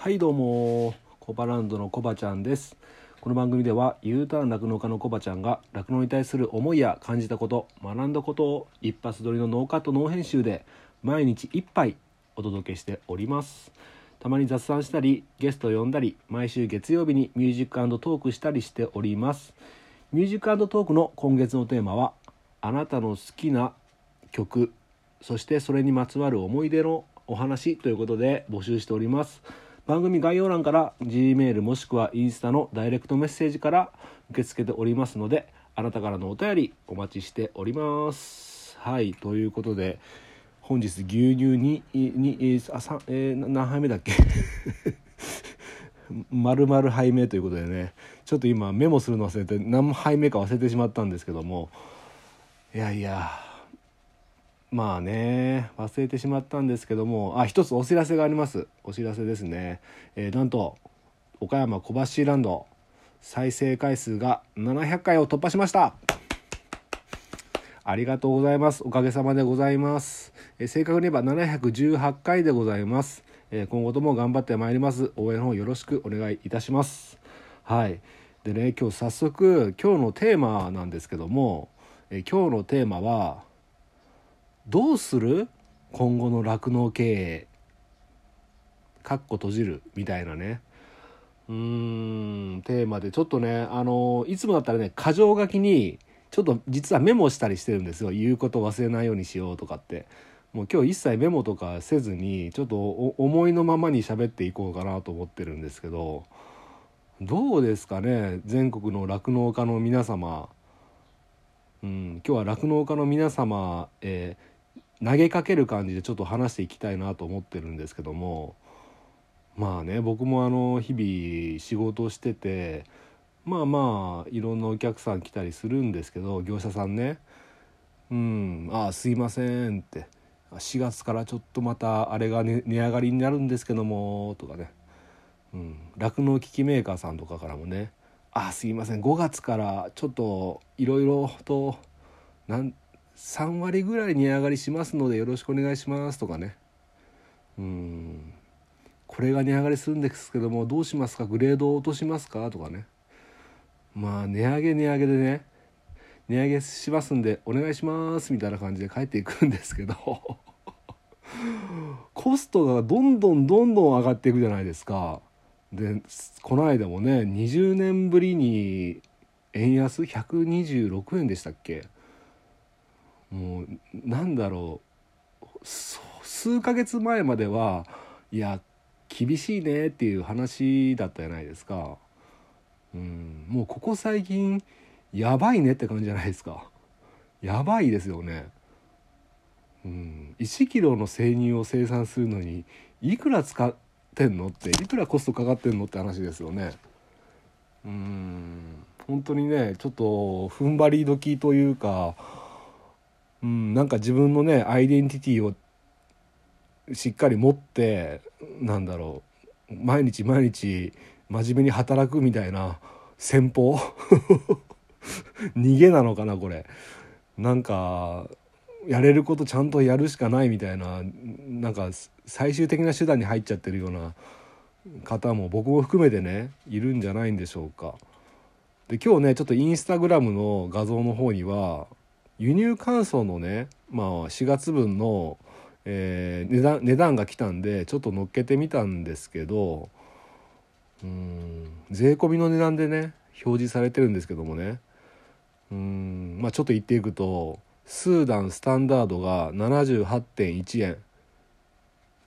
はいどうもコバランドのコバちゃんです。この番組では U ターン酪農家のコバちゃんが酪農に対する思いや感じたこと学んだことを一発撮りのノーカットノー編集で毎日一杯お届けしております。たまに雑談したりゲストを呼んだり毎週月曜日にミュージックトークしたりしております。ミュージックトークの今月のテーマはあなたの好きな曲そしてそれにまつわる思い出のお話ということで募集しております。番組概要欄から G メールもしくはインスタのダイレクトメッセージから受け付けておりますのであなたからのお便りお待ちしております。はいということで本日牛乳ににあさ、えー、何杯目だっけ？丸々杯目ということでね。ちょっと今メモするの忘れて何杯目か忘れてしまったんですけども。いやいや。まあね忘れてしまったんですけども。あ一つお知らせがあります。お知らせですね、えー、なんと岡山小橋ランド再生回数が700回を突破しました。ありがとうございます。おかげさまでございます、えー、正確に言えば718回でございます、えー、今後とも頑張ってまいります。応援の方よろしくお願いいたします。はい。でね今日早速今日のテーマなんですけども、えー、今日のテーマはどうする？今後の酪農経営かっこ閉じるみたいなね。うーんテーマでちょっとねあのいつもだったらね箇条書きにちょっと実はメモしたりしてるんですよ。言うこと忘れないようにしようとかって。もう今日一切メモとかせずにちょっと思いのままに喋っていこうかなと思ってるんですけど。どうですかね全国の酪農家の皆様。うん今日は酪農家の皆様、えー投げかける感じでちょっと話していきたいなと思ってるんですけどもまあね僕もあの日々仕事をしててまあまあいろんなお客さん来たりするんですけど業者さんね「うんああすいません」って「4月からちょっとまたあれが、ね、値上がりになるんですけども」とかね。酪農、うん、機器メーカーさんとかからもね「ああすいません5月からちょっといろいろとなん3割ぐらい値上がりしますのでよろしくお願いしますとかね。うん。これが値上がりするんですけどもどうしますか？グレードを落としますか？とかね。まあ値上げ値上げでね。値上げしますんでお願いしますみたいな感じで帰っていくんですけど。コストがどんどんどんどん上がっていくじゃないですか。でこの間もね20年ぶりに円安126円でしたっけ？もうなんだろう数ヶ月前まではいや厳しいねっていう話だったじゃないですか。うん、もうここ最近やばいねって感じじゃないですか。やばいですよね。うん、1キロの生乳を生産するのにいくら使ってんのっていくらコストかかってんのって話ですよね。うん本当にねちょっと踏ん張り時というかうん、なんか自分のねアイデンティティをしっかり持ってなんだろう毎日毎日真面目に働くみたいな戦法？逃げなのかなこれなんかやれることちゃんとやるしかないみたいななんか最終的な手段に入っちゃってるような方も僕も含めてねいるんじゃないんでしょうか。で今日ねちょっとインスタグラムの画像の方には輸入乾燥のね、まあ、4月分の、えー、値段値段が来たんでちょっと乗っけてみたんですけどうん税込みの値段でね表示されてるんですけどもねうんまあちょっと言っていくとスーダンスタンダードが78.1円、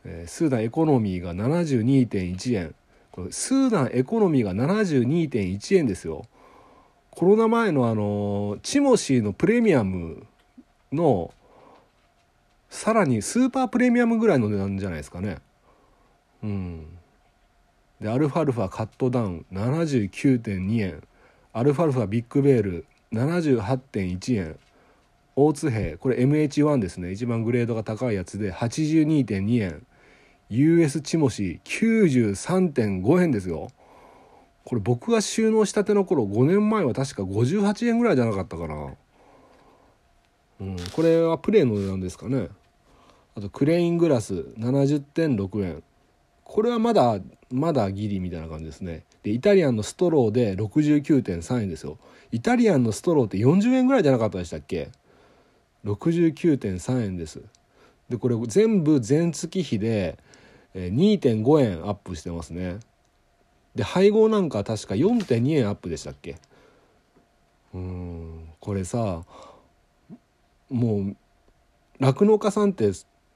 えー、スーダンエコノミーが72.1円これスーダンエコノミーが72.1円ですよ。コロナ前のあのチモシーのプレミアムのさらにスーパープレミアムぐらいの値段じゃないですかね。うん。でアルファルファカットダウン79.2円。アルファルファビッグベール78.1円。大津兵これ MH1 ですね。一番グレードが高いやつで82.2円。US チモシー93.5円ですよ。これ僕が収納したての頃5年前は確か58円ぐらいじゃなかったかな。うんこれはプレイの値段ですかね。あとクレイングラス70.6円これはまだまだギリみたいな感じですね。でイタリアンのストローで69.3円ですよ。イタリアンのストローって40円ぐらいじゃなかったでしたっけ？69.3円です。でこれ全部全月比で2.5円アップしてますね。で配合なんか確か4.2円アップでしたっけ？うんこれさもう酪農家さんって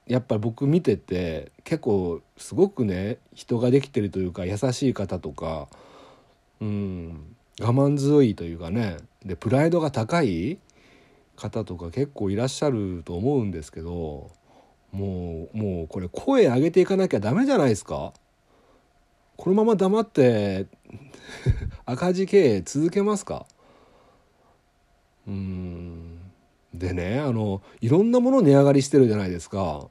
やっぱり僕見てて結構すごくね人ができてるというか優しい方とかうん我慢強いというかねでプライドが高い方とか結構いらっしゃると思うんですけどもうもうこれ声上げていかなきゃダメじゃないですか？このまま黙って 赤字経営続けますか？うん。でねあのいろんなもの値上がりしてるじゃないですか。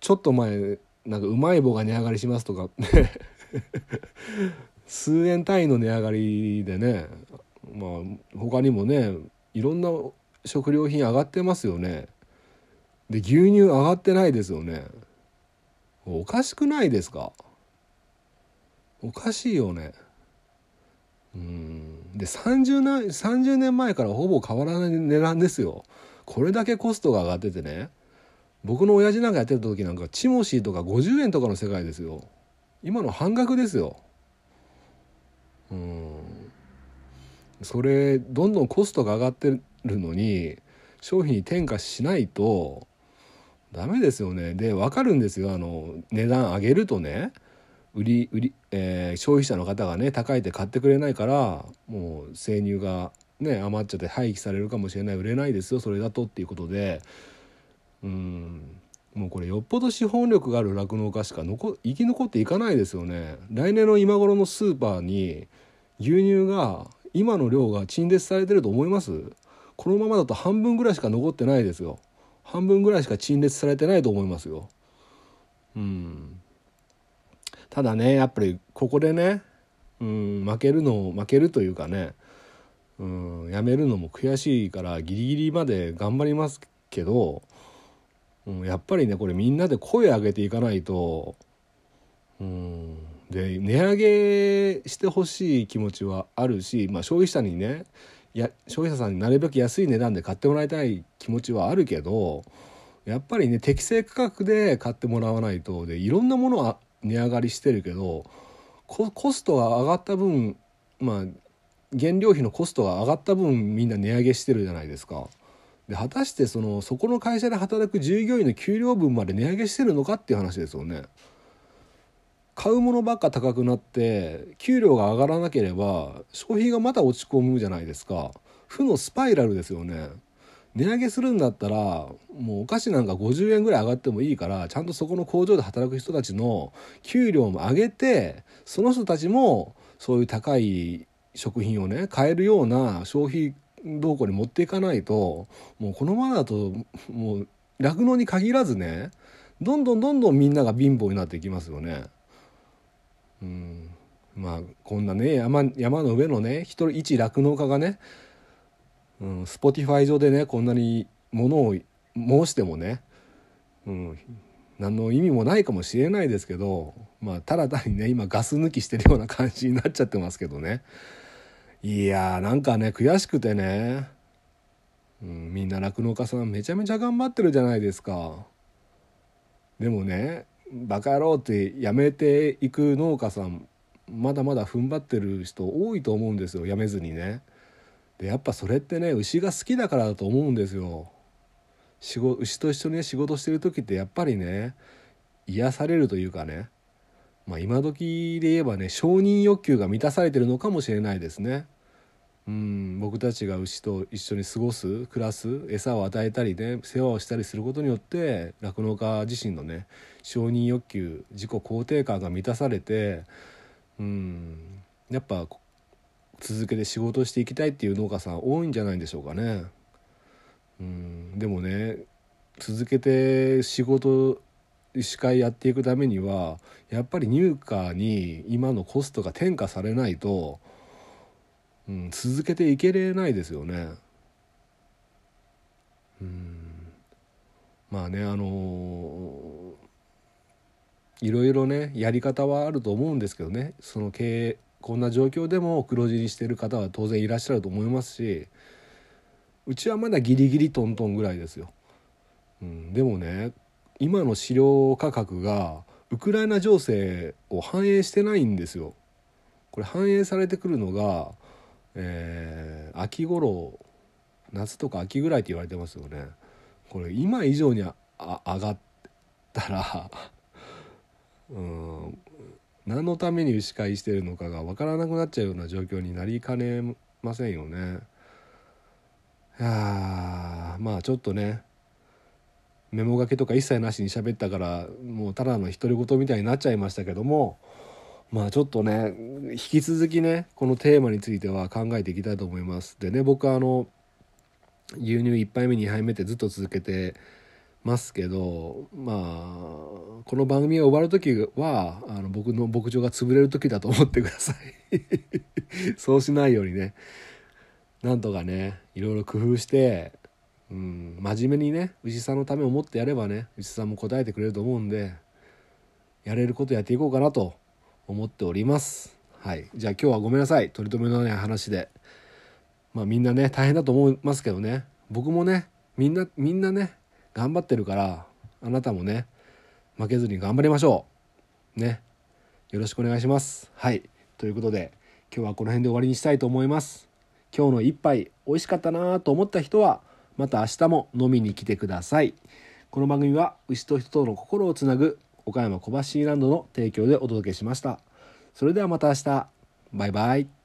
ちょっと前なんかうまい棒が値上がりしますとか。数円単位の値上がりでねまあ他にもねいろんな食料品上がってますよね。で牛乳上がってないですよね。おかしくないですか？おかしいよね。うん。で 30, 年30年前からほぼ変わらない値段ですよ。これだけコストが上がっててね。僕の親父なんかやってた時なんかチモシーとか50円とかの世界ですよ。今の半額ですよ。うん。それどんどんコストが上がってるのに商品に転嫁しないとダメですよね。で分かるんですよ。あの値段上げるとね。売り売り、えー、消費者の方がね高いって買ってくれないからもう生乳がね余っちゃって廃棄されるかもしれない売れないですよそれだとっていうことでうんもうこれよっぽど資本力がある酪農家しか残生き残っていかないですよね。来年の今頃のスーパーに牛乳が今の量が陳列されてると思います？このままだと半分ぐらいしか残ってないですよ。半分ぐらいしか陳列されてないと思いますよ。うん。ただねやっぱりここでねうん負けるの負けるというかねうんやめるのも悔しいからギリギリまで頑張りますけどうん、やっぱりねこれみんなで声上げていかないとうんで値上げしてほしい気持ちはあるし、まあ、消費者にねや消費者さんになるべく安い値段で買ってもらいたい気持ちはあるけどやっぱりね適正価格で買ってもらわないとでいろんなものは値上がりしてるけどコストが上がった分まあ原料費のコストが上がった分みんな値上げしてるじゃないですか。で果たしてそのそこの会社で働く従業員の給料分まで値上げしてるのかっていう話ですよね。買うものばっか高くなって給料が上がらなければ消費がまた落ち込むじゃないですか負のスパイラルですよね値上げするんだったらもうお菓子なんか50円ぐらい上がってもいいからちゃんとそこの工場で働く人たちの給料も上げてその人たちもそういう高い食品をね買えるような消費動向に持っていかないともうこのままだともう酪農に限らずねどんどんどんどんみんなが貧乏になっていきますよね。うんまあこんなね山山の上のね一人一酪農家がね、うん、スポティファイ上でねこんなにものを申してもね、うん、何の意味もないかもしれないですけどまあただ単にね今ガス抜きしてるような感じになっちゃってますけどね。いやーなんかね悔しくてね、うん、みんな酪農家さんめちゃめちゃ頑張ってるじゃないですかでもねバカ野郎ってやめていく農家さんまだまだ踏ん張ってる人多いと思うんですよやめずにねでやっぱそれってね牛が好きだからだと思うんですよ仕事牛と一緒に、ね、仕事してる時ってやっぱりね癒されるというかねまあ、今時で言えばね承認欲求が満たされてるのかもしれないですね。うん僕たちが牛と一緒に過ごす暮らす餌を与えたりね世話をしたりすることによって酪農家自身のね承認欲求自己肯定感が満たされてうんやっぱ続けて仕事していきたいっていう農家さん多いんじゃないんでしょうかね。うんでもね続けて仕事医会やっていくためにはやっぱり入荷に今のコストが転嫁されないと、うん、続けていけれないですよね。うんまあねあのいろいろねやり方はあると思うんですけどねその経営こんな状況でも黒字にしてる方は当然いらっしゃると思いますしうちはまだギリギリトントンぐらいですよ。うん、でもね今の飼料価格がウクライナ情勢を反映してないんですよ。これ反映されてくるのが、えー、秋頃夏とか秋ぐらいって言われてますよね。これ今以上にあ上がったら うん何のために牛飼いしてるのかが分からなくなっちゃうような状況になりかねませんよね。いやまあちょっとねメモ書きとか一切なしに喋ったからもうただの独り言みたいになっちゃいましたけどもまあちょっとね引き続きねこのテーマについては考えていきたいと思います。でね僕はあの牛乳1杯目2杯目ってずっと続けてますけどまあこの番組が終わる時はあの僕の牧場が潰れる時だと思ってください。そうしないようにね。なんとかねいろいろ工夫してうん、真面目にね牛さんのためを思ってやればね牛さんも答えてくれると思うんでやれることやっていこうかなと思っております。はい。じゃあ今日はごめんなさい。取り留めのない話で。まあみんなね大変だと思いますけどね。僕もねみんなみんなね頑張ってるからあなたもね負けずに頑張りましょう。ね。よろしくお願いします。はい。ということで今日はこの辺で終わりにしたいと思います。今日の一杯美味しかったなと思った人はまた明日も飲みに来てください。この番組は牛と人との心をつなぐ岡山小橋ランドの提供でお届けしました。それではまた明日。バイバイ。